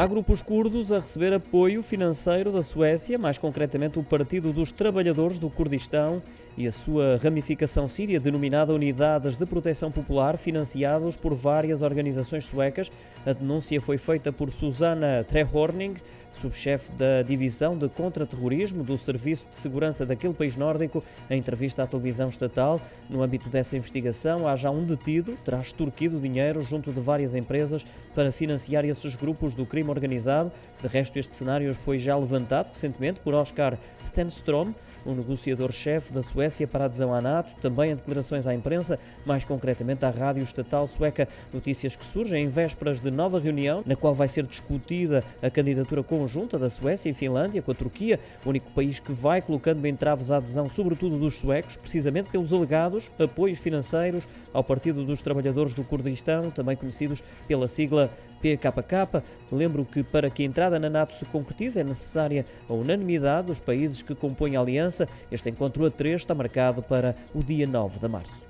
Há grupos curdos a receber apoio financeiro da Suécia, mais concretamente o Partido dos Trabalhadores do Kurdistão e a sua ramificação síria, denominada Unidades de Proteção Popular, financiados por várias organizações suecas. A denúncia foi feita por Susana Trehorning, subchefe da Divisão de Contra-Terrorismo do Serviço de Segurança daquele país nórdico, em entrevista à televisão estatal. No âmbito dessa investigação, há já um detido, terá extorquido dinheiro junto de várias empresas para financiar esses grupos do crime organizado. De resto, este cenário foi já levantado recentemente por Oscar Stenstrom, o negociador-chefe da Suécia para adesão à NATO, também em declarações à imprensa, mais concretamente à rádio estatal sueca. Notícias que surgem em vésperas de nova reunião, na qual vai ser discutida a candidatura conjunta da Suécia e Finlândia com a Turquia, o único país que vai colocando entraves à adesão, sobretudo dos suecos, precisamente pelos alegados apoios financeiros ao Partido dos Trabalhadores do Kurdistão, também conhecidos pela sigla PKK. Lembro que para que a entrada na NATO se concretize é necessária a unanimidade dos países que compõem a aliança. Este encontro a três está marcado para o dia 9 de março.